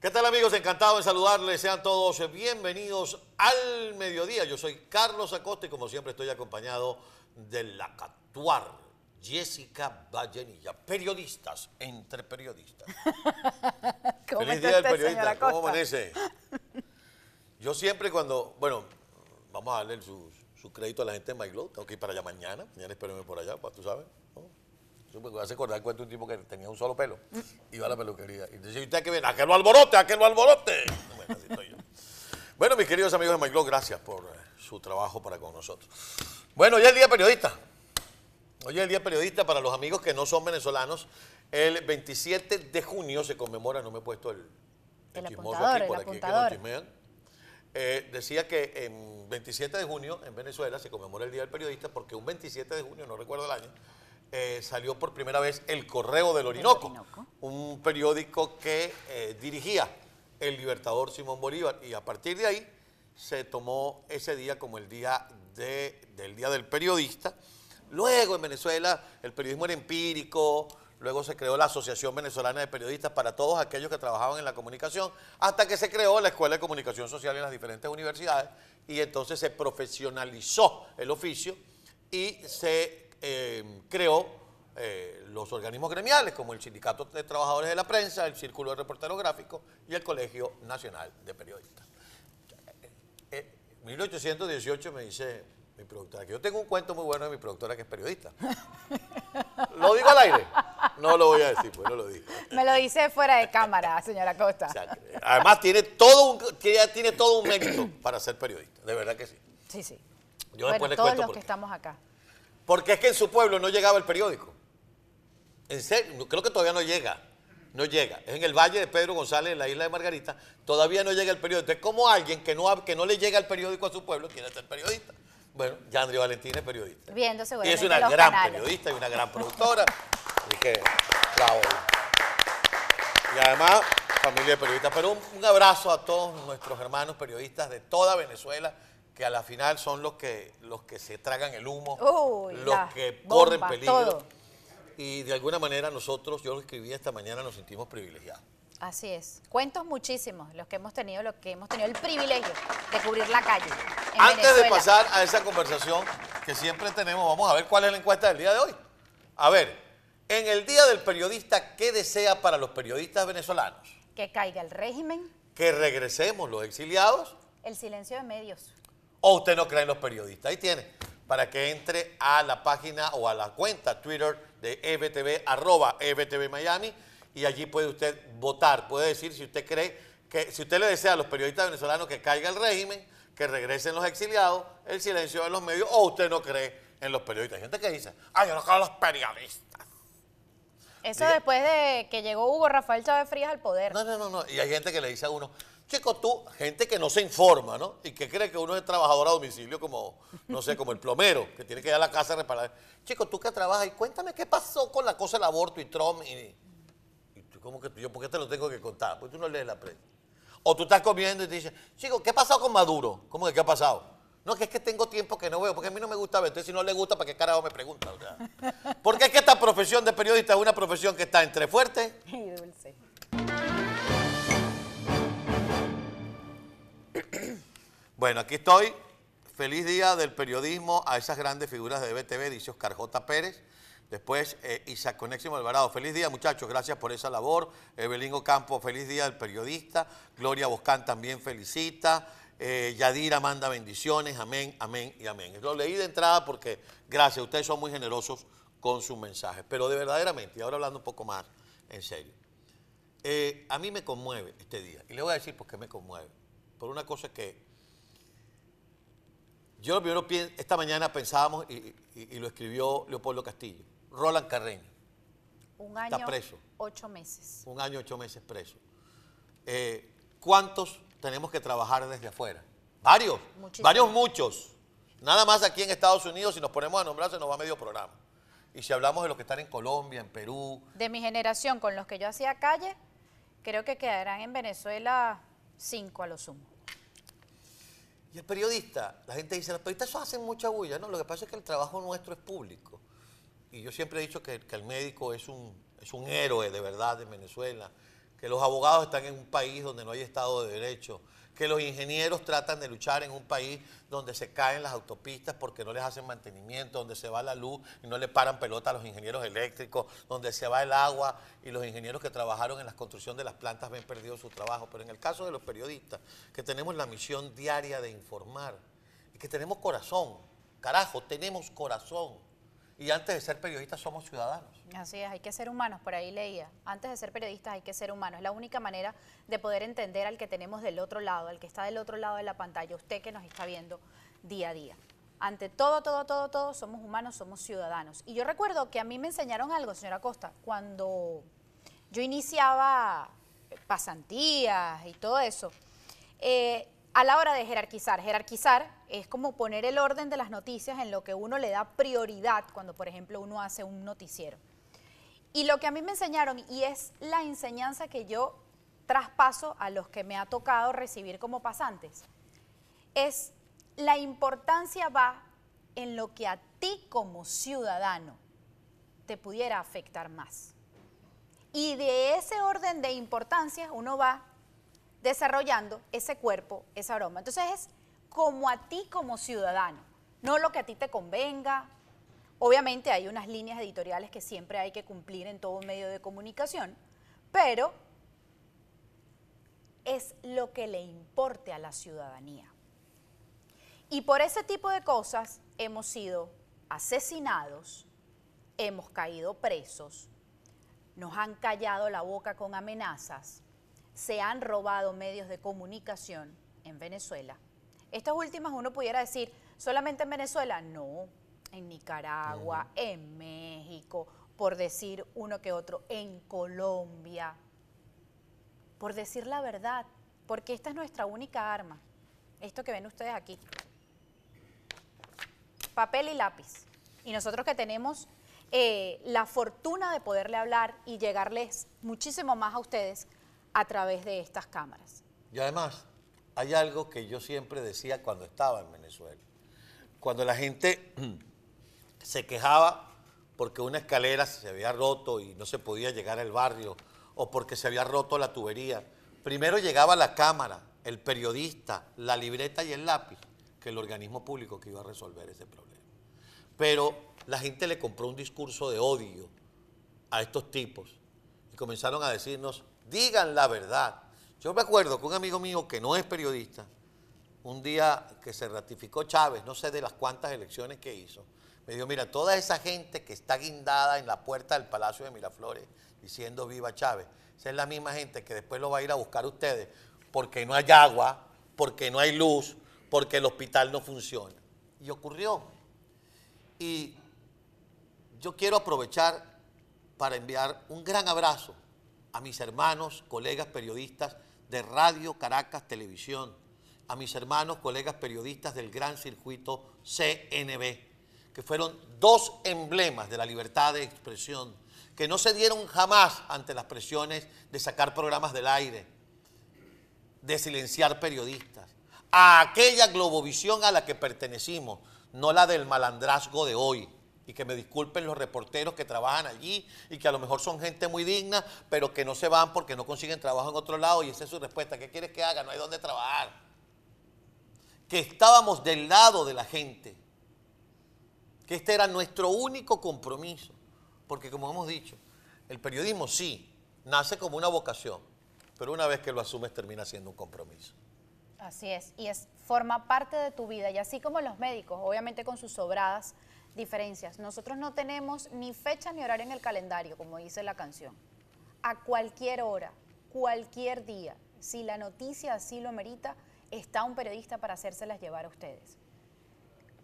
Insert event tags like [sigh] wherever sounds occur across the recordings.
¿Qué tal amigos? Encantado en saludarles. Sean todos bienvenidos al mediodía. Yo soy Carlos Acosta y como siempre estoy acompañado de la Catuar, Jessica Vallenilla. Periodistas entre periodistas. [laughs] ¿Cómo Feliz día del periodista. ¿Cómo amanece? [laughs] Yo siempre cuando, bueno, vamos a darle su, su crédito a la gente de MyGlow. Tengo que ir para allá mañana. Mañana espérenme por allá, pues tú sabes. Me hace acordar cuento un tipo que tenía un solo pelo. Iba a la peluquería. Y decía, ¿usted qué viene? ¿A que lo alborote? ¿A que lo alborote? Bueno, así estoy yo. Bueno, mis queridos amigos de MyGlow, gracias por eh, su trabajo para con nosotros. Bueno, hoy es el día periodista. Hoy es el día periodista para los amigos que no son venezolanos. El 27 de junio se conmemora, no me he puesto el, El chismoso apuntador, aquí, el por aquí que nos chismean. Eh, decía que en 27 de junio en Venezuela se conmemora el Día del Periodista porque un 27 de junio, no recuerdo el año, eh, salió por primera vez El Correo del Orinoco, Orinoco. un periódico que eh, dirigía el libertador Simón Bolívar y a partir de ahí se tomó ese día como el día de- del Día del Periodista. Luego en Venezuela el periodismo era empírico, luego se creó la Asociación Venezolana de Periodistas para todos aquellos que trabajaban en la comunicación, hasta que se creó la Escuela de Comunicación Social en las diferentes universidades y entonces se profesionalizó el oficio y se eh, creó eh, los organismos gremiales como el Sindicato de Trabajadores de la Prensa, el Círculo de Reporteros Gráficos y el Colegio Nacional de Periodistas. Eh, 1818 me dice mi productora, que yo tengo un cuento muy bueno de mi productora que es periodista. [laughs] ¿Lo digo al aire? No lo voy a decir, pues no lo digo. Me lo dice fuera de cámara, señora Costa. O sea, que, además tiene todo, un, tiene, tiene todo un mérito para ser periodista, de verdad que sí. Sí, sí. Yo bueno, después le todos cuento los que qué. estamos acá. Porque es que en su pueblo no llegaba el periódico. En serio, creo que todavía no llega. No llega. Es en el Valle de Pedro González, en la isla de Margarita. Todavía no llega el periódico. Entonces, ¿cómo alguien que no, que no le llega el periódico a su pueblo quiere ser periodista? Bueno, ya Andrea Valentín es periodista. Viendo Y es una gran canales. periodista y una gran productora. Así que, bravo. Y además, familia de periodistas. Pero un, un abrazo a todos nuestros hermanos periodistas de toda Venezuela, que a la final son los que, los que se tragan el humo, Uy, los que bomba, corren peligro. todo. Y de alguna manera nosotros, yo lo escribí esta mañana, nos sentimos privilegiados. Así es. Cuentos muchísimos los que hemos tenido, los que hemos tenido el privilegio de cubrir la calle. en Antes de pasar a esa conversación que siempre tenemos, vamos a ver cuál es la encuesta del día de hoy. A ver, en el Día del Periodista, ¿qué desea para los periodistas venezolanos? Que caiga el régimen, ¿Que regresemos los exiliados? el silencio de medios. ¿O usted no cree en los periodistas? Ahí tiene, para que entre a la página o a la cuenta Twitter de EBTV, arroba EBTV Miami, y allí puede usted votar. Puede decir si usted cree que, si usted le desea a los periodistas venezolanos que caiga el régimen, que regresen los exiliados, el silencio de los medios, o usted no cree en los periodistas. Hay gente que dice, ay, yo no creo en los periodistas. Eso Diga. después de que llegó Hugo Rafael Chávez Frías al poder. No, no, no, no. Y hay gente que le dice a uno, chico, tú, gente que no se informa, ¿no? Y que cree que uno es trabajador a domicilio como, no sé, como el plomero, que tiene que ir a la casa a reparar. Chico, tú que trabajas y cuéntame qué pasó con la cosa del aborto y Trump. Y, y tú, ¿cómo que tú? yo, ¿por qué te lo tengo que contar? Porque tú no lees la prensa. O tú estás comiendo y te dices, chico, ¿qué ha pasado con Maduro? ¿Cómo que qué ha pasado? No, que es que tengo tiempo que no veo, porque a mí no me gusta ver. Entonces, si no le gusta, ¿para qué carajo me pregunta? O sea, porque es que esta profesión de periodista es una profesión que está entre fuerte [laughs] Y dulce. Bueno, aquí estoy. Feliz día del periodismo a esas grandes figuras de BTV, dice Oscar J. Pérez. Después, eh, Isaac Coneximo Alvarado. Feliz día, muchachos. Gracias por esa labor. Evelyn Ocampo, feliz día del periodista. Gloria Boscán también felicita. Eh, Yadira manda bendiciones. Amén, amén y amén. Lo leí de entrada porque, gracias, ustedes son muy generosos con sus mensajes. Pero de verdaderamente, y ahora hablando un poco más en serio. Eh, a mí me conmueve este día. Y le voy a decir por qué me conmueve. Por una cosa que yo lo primero esta mañana pensábamos, y, y- y lo escribió Leopoldo Castillo, Roland Carreño, Un año, preso. ocho meses. un año, ocho meses preso. Eh, ¿Cuántos tenemos que trabajar desde afuera? Varios, Muchísimos. varios muchos. Nada más aquí en Estados Unidos, si nos ponemos a nombrar, se nos va medio programa. Y si hablamos de los que están en Colombia, en Perú, De mi generación, con los que yo hacía calle, creo que quedarán en Venezuela cinco a lo sumo. Y el periodista, la gente dice, los periodistas hacen mucha bulla, ¿no? Lo que pasa es que el trabajo nuestro es público. Y yo siempre he dicho que, que el médico es un, es un héroe de verdad en Venezuela, que los abogados están en un país donde no hay Estado de Derecho, que los ingenieros tratan de luchar en un país donde se caen las autopistas porque no les hacen mantenimiento, donde se va la luz y no le paran pelota a los ingenieros eléctricos, donde se va el agua y los ingenieros que trabajaron en la construcción de las plantas ven perdido su trabajo. Pero en el caso de los periodistas, que tenemos la misión diaria de informar y que tenemos corazón, carajo, tenemos corazón y antes de ser periodistas somos ciudadanos. Así es, hay que ser humanos, por ahí leía. Antes de ser periodistas hay que ser humanos. Es la única manera de poder entender al que tenemos del otro lado, al que está del otro lado de la pantalla, usted que nos está viendo día a día. Ante todo, todo, todo, todo, somos humanos, somos ciudadanos. Y yo recuerdo que a mí me enseñaron algo, señora Costa, cuando yo iniciaba pasantías y todo eso. Eh, a la hora de jerarquizar. Jerarquizar es como poner el orden de las noticias en lo que uno le da prioridad cuando, por ejemplo, uno hace un noticiero. Y lo que a mí me enseñaron, y es la enseñanza que yo traspaso a los que me ha tocado recibir como pasantes, es la importancia va en lo que a ti como ciudadano te pudiera afectar más. Y de ese orden de importancia uno va desarrollando ese cuerpo, esa aroma. Entonces es como a ti como ciudadano, no lo que a ti te convenga. Obviamente hay unas líneas editoriales que siempre hay que cumplir en todo medio de comunicación, pero es lo que le importe a la ciudadanía. Y por ese tipo de cosas hemos sido asesinados, hemos caído presos, nos han callado la boca con amenazas, se han robado medios de comunicación en Venezuela. Estas últimas uno pudiera decir, solamente en Venezuela, no, en Nicaragua, en México, por decir uno que otro, en Colombia, por decir la verdad, porque esta es nuestra única arma, esto que ven ustedes aquí, papel y lápiz. Y nosotros que tenemos eh, la fortuna de poderle hablar y llegarles muchísimo más a ustedes, a través de estas cámaras. Y además, hay algo que yo siempre decía cuando estaba en Venezuela. Cuando la gente [clears throat] se quejaba porque una escalera se había roto y no se podía llegar al barrio, o porque se había roto la tubería, primero llegaba la cámara, el periodista, la libreta y el lápiz, que el organismo público que iba a resolver ese problema. Pero la gente le compró un discurso de odio a estos tipos y comenzaron a decirnos, digan la verdad. Yo me acuerdo que un amigo mío que no es periodista, un día que se ratificó Chávez, no sé de las cuantas elecciones que hizo, me dijo, mira, toda esa gente que está guindada en la puerta del Palacio de Miraflores diciendo viva Chávez, esa es la misma gente que después lo va a ir a buscar a ustedes porque no hay agua, porque no hay luz, porque el hospital no funciona. Y ocurrió. Y yo quiero aprovechar para enviar un gran abrazo a mis hermanos, colegas periodistas de Radio Caracas Televisión, a mis hermanos, colegas periodistas del gran circuito CNB, que fueron dos emblemas de la libertad de expresión, que no se dieron jamás ante las presiones de sacar programas del aire, de silenciar periodistas, a aquella globovisión a la que pertenecimos, no la del malandrazgo de hoy, y que me disculpen los reporteros que trabajan allí y que a lo mejor son gente muy digna, pero que no se van porque no consiguen trabajo en otro lado y esa es su respuesta. ¿Qué quieres que haga? No hay dónde trabajar. Que estábamos del lado de la gente, que este era nuestro único compromiso, porque como hemos dicho, el periodismo sí, nace como una vocación, pero una vez que lo asumes termina siendo un compromiso. Así es, y es forma parte de tu vida, y así como los médicos, obviamente con sus sobradas, diferencias. Nosotros no tenemos ni fecha ni horario en el calendario, como dice la canción. A cualquier hora, cualquier día, si la noticia así lo merita, está un periodista para hacérselas llevar a ustedes.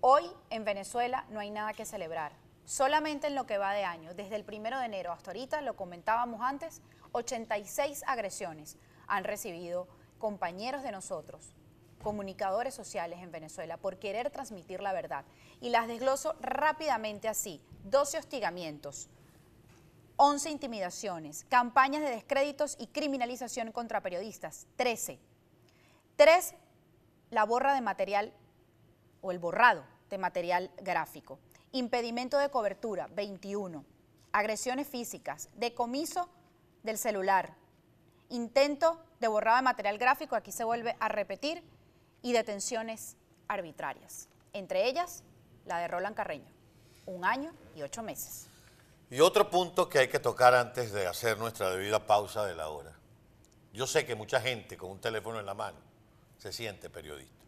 Hoy en Venezuela no hay nada que celebrar. Solamente en lo que va de año, desde el primero de enero hasta ahorita, lo comentábamos antes, 86 agresiones han recibido compañeros de nosotros, comunicadores sociales en Venezuela por querer transmitir la verdad. Y las desgloso rápidamente así. 12 hostigamientos, 11 intimidaciones, campañas de descréditos y criminalización contra periodistas, 13. 3. La borra de material o el borrado de material gráfico. Impedimento de cobertura, 21. Agresiones físicas, decomiso del celular, intento de borrado de material gráfico, aquí se vuelve a repetir, y detenciones arbitrarias. Entre ellas, la de Roland Carreño, un año y ocho meses. Y otro punto que hay que tocar antes de hacer nuestra debida pausa de la hora. Yo sé que mucha gente con un teléfono en la mano se siente periodista,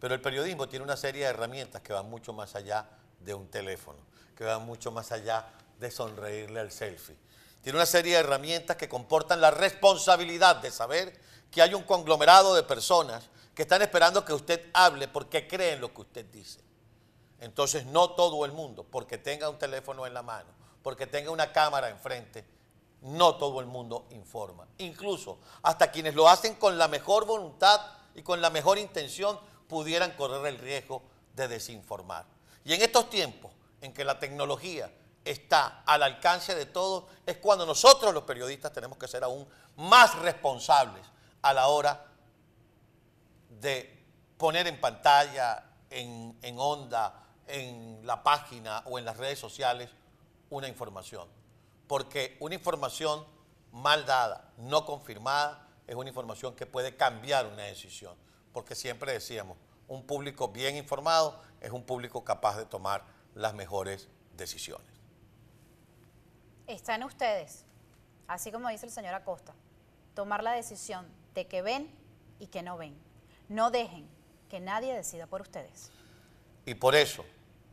pero el periodismo tiene una serie de herramientas que van mucho más allá de un teléfono, que van mucho más allá de sonreírle al selfie. Tiene una serie de herramientas que comportan la responsabilidad de saber que hay un conglomerado de personas que están esperando que usted hable porque creen lo que usted dice. Entonces no todo el mundo, porque tenga un teléfono en la mano, porque tenga una cámara enfrente, no todo el mundo informa. Incluso hasta quienes lo hacen con la mejor voluntad y con la mejor intención pudieran correr el riesgo de desinformar. Y en estos tiempos en que la tecnología está al alcance de todos, es cuando nosotros los periodistas tenemos que ser aún más responsables a la hora de poner en pantalla, en, en onda, en la página o en las redes sociales una información. Porque una información mal dada, no confirmada, es una información que puede cambiar una decisión. Porque siempre decíamos, un público bien informado es un público capaz de tomar las mejores decisiones. Está en ustedes, así como dice el señor Acosta, tomar la decisión de que ven y que no ven. No dejen que nadie decida por ustedes. Y por eso,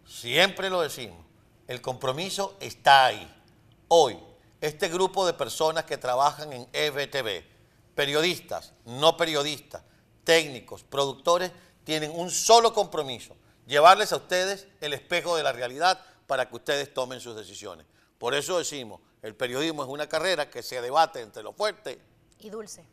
siempre lo decimos, el compromiso está ahí. Hoy, este grupo de personas que trabajan en EBTV, periodistas, no periodistas, técnicos, productores, tienen un solo compromiso, llevarles a ustedes el espejo de la realidad para que ustedes tomen sus decisiones. Por eso decimos, el periodismo es una carrera que se debate entre lo fuerte y dulce.